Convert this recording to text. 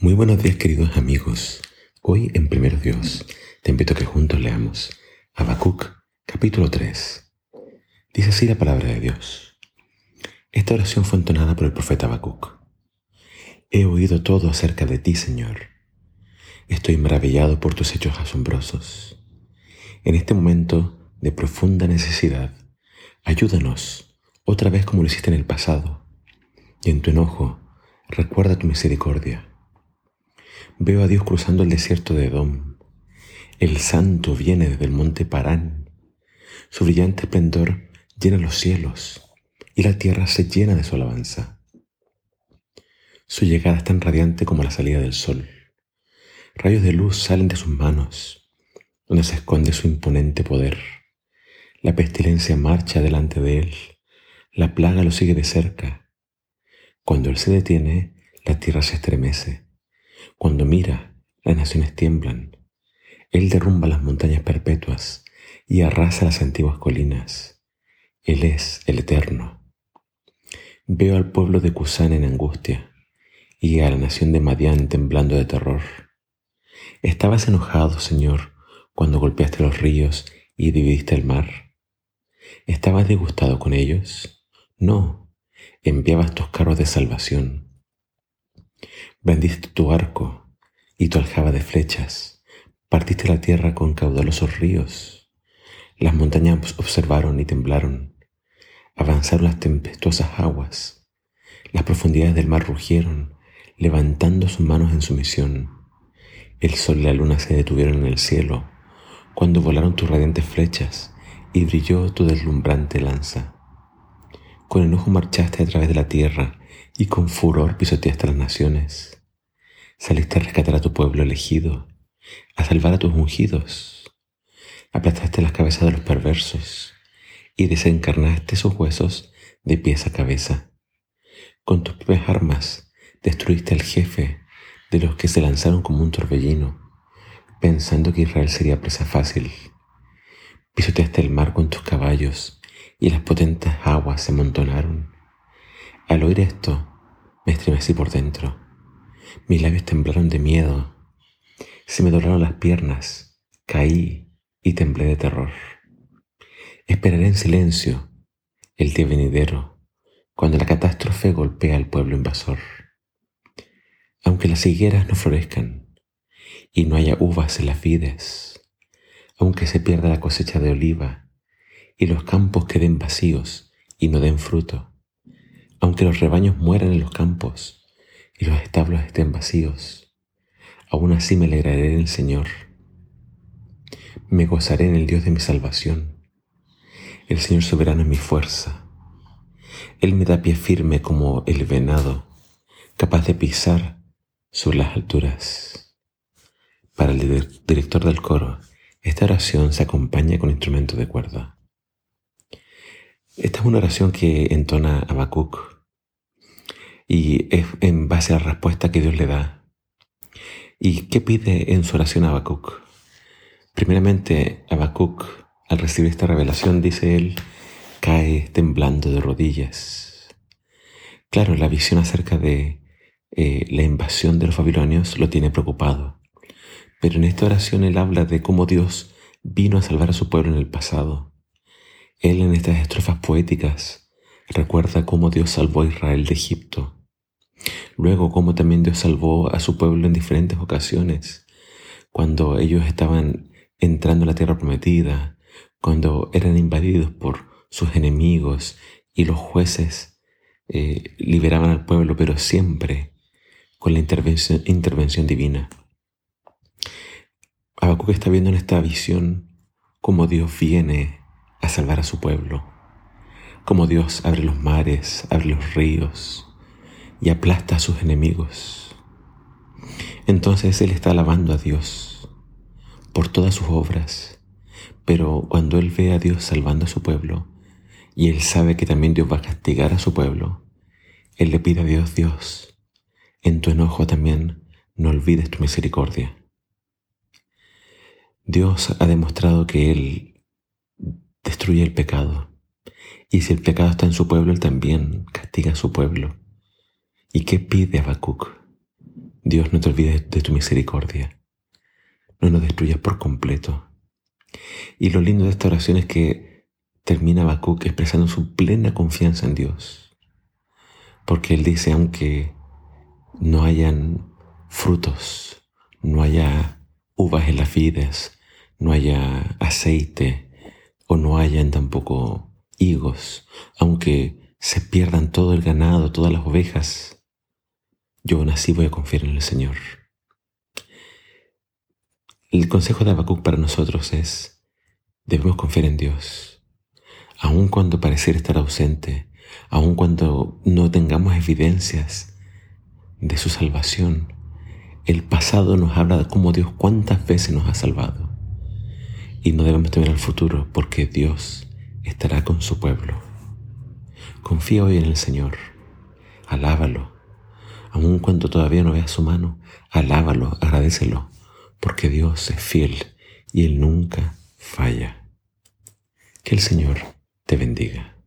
Muy buenos días queridos amigos. Hoy en Primero Dios te invito a que juntos leamos Habacuc capítulo 3. Dice así la palabra de Dios. Esta oración fue entonada por el profeta Habacuc. He oído todo acerca de ti, Señor. Estoy maravillado por tus hechos asombrosos. En este momento de profunda necesidad, ayúdanos otra vez como lo hiciste en el pasado. Y en tu enojo, recuerda tu misericordia Veo a Dios cruzando el desierto de Edom. El santo viene desde el monte Parán. Su brillante esplendor llena los cielos y la tierra se llena de su alabanza. Su llegada es tan radiante como la salida del sol. Rayos de luz salen de sus manos, donde se esconde su imponente poder. La pestilencia marcha delante de él, la plaga lo sigue de cerca. Cuando él se detiene, la tierra se estremece cuando mira, las naciones tiemblan. Él derrumba las montañas perpetuas y arrasa las antiguas colinas. Él es el Eterno. Veo al pueblo de Cusán en angustia y a la nación de Madián temblando de terror. ¿Estabas enojado, Señor, cuando golpeaste los ríos y dividiste el mar? ¿Estabas disgustado con ellos? No, enviabas tus carros de salvación Vendiste tu arco y tu aljaba de flechas. Partiste la tierra con caudalosos ríos. Las montañas observaron y temblaron. Avanzaron las tempestuosas aguas. Las profundidades del mar rugieron, levantando sus manos en sumisión. El sol y la luna se detuvieron en el cielo cuando volaron tus radiantes flechas y brilló tu deslumbrante lanza. Con enojo marchaste a través de la tierra y con furor pisoteaste las naciones. Saliste a rescatar a tu pueblo elegido, a salvar a tus ungidos. Aplastaste las cabezas de los perversos y desencarnaste sus huesos de pies a cabeza. Con tus propias armas destruiste al jefe de los que se lanzaron como un torbellino, pensando que Israel sería presa fácil. Pisoteaste el mar con tus caballos y las potentes aguas se amontonaron. Al oír esto, me estremecí por dentro. Mis labios temblaron de miedo. Se me doblaron las piernas. Caí y temblé de terror. Esperaré en silencio el día venidero, cuando la catástrofe golpea al pueblo invasor. Aunque las higueras no florezcan y no haya uvas en las vides, aunque se pierda la cosecha de oliva y los campos queden vacíos y no den fruto, aunque los rebaños mueran en los campos y los establos estén vacíos, aún así me alegraré en el Señor. Me gozaré en el Dios de mi salvación. El Señor soberano es mi fuerza. Él me da pie firme como el venado, capaz de pisar sobre las alturas. Para el director del coro, esta oración se acompaña con instrumento de cuerda. Esta es una oración que entona Habacuc y es en base a la respuesta que Dios le da. ¿Y qué pide en su oración Habacuc? Primeramente, Habacuc, al recibir esta revelación, dice él, cae temblando de rodillas. Claro, la visión acerca de eh, la invasión de los babilonios lo tiene preocupado. Pero en esta oración él habla de cómo Dios vino a salvar a su pueblo en el pasado él en estas estrofas poéticas recuerda cómo Dios salvó a Israel de Egipto, luego cómo también Dios salvó a su pueblo en diferentes ocasiones, cuando ellos estaban entrando a la tierra prometida, cuando eran invadidos por sus enemigos y los jueces eh, liberaban al pueblo, pero siempre con la intervención, intervención divina. Habacuc está viendo en esta visión cómo Dios viene salvar a su pueblo. Como Dios abre los mares, abre los ríos y aplasta a sus enemigos. Entonces Él está alabando a Dios por todas sus obras, pero cuando Él ve a Dios salvando a su pueblo y Él sabe que también Dios va a castigar a su pueblo, Él le pide a Dios, Dios, en tu enojo también no olvides tu misericordia. Dios ha demostrado que Él destruye el pecado. Y si el pecado está en su pueblo, Él también castiga a su pueblo. ¿Y qué pide Habacuc? Dios, no te olvides de tu misericordia. No nos destruyas por completo. Y lo lindo de esta oración es que termina Habacuc expresando su plena confianza en Dios. Porque él dice, aunque no hayan frutos, no haya uvas en las vides, no haya aceite o no hayan tampoco higos, aunque se pierdan todo el ganado, todas las ovejas, yo aún así voy a confiar en el Señor. El consejo de Habacuc para nosotros es, debemos confiar en Dios, aun cuando pareciera estar ausente, aun cuando no tengamos evidencias de su salvación. El pasado nos habla de cómo Dios cuántas veces nos ha salvado. Y no debemos temer al futuro porque Dios estará con su pueblo. Confía hoy en el Señor, alábalo, aun cuando todavía no veas su mano, alábalo, agradecelo, porque Dios es fiel y Él nunca falla. Que el Señor te bendiga.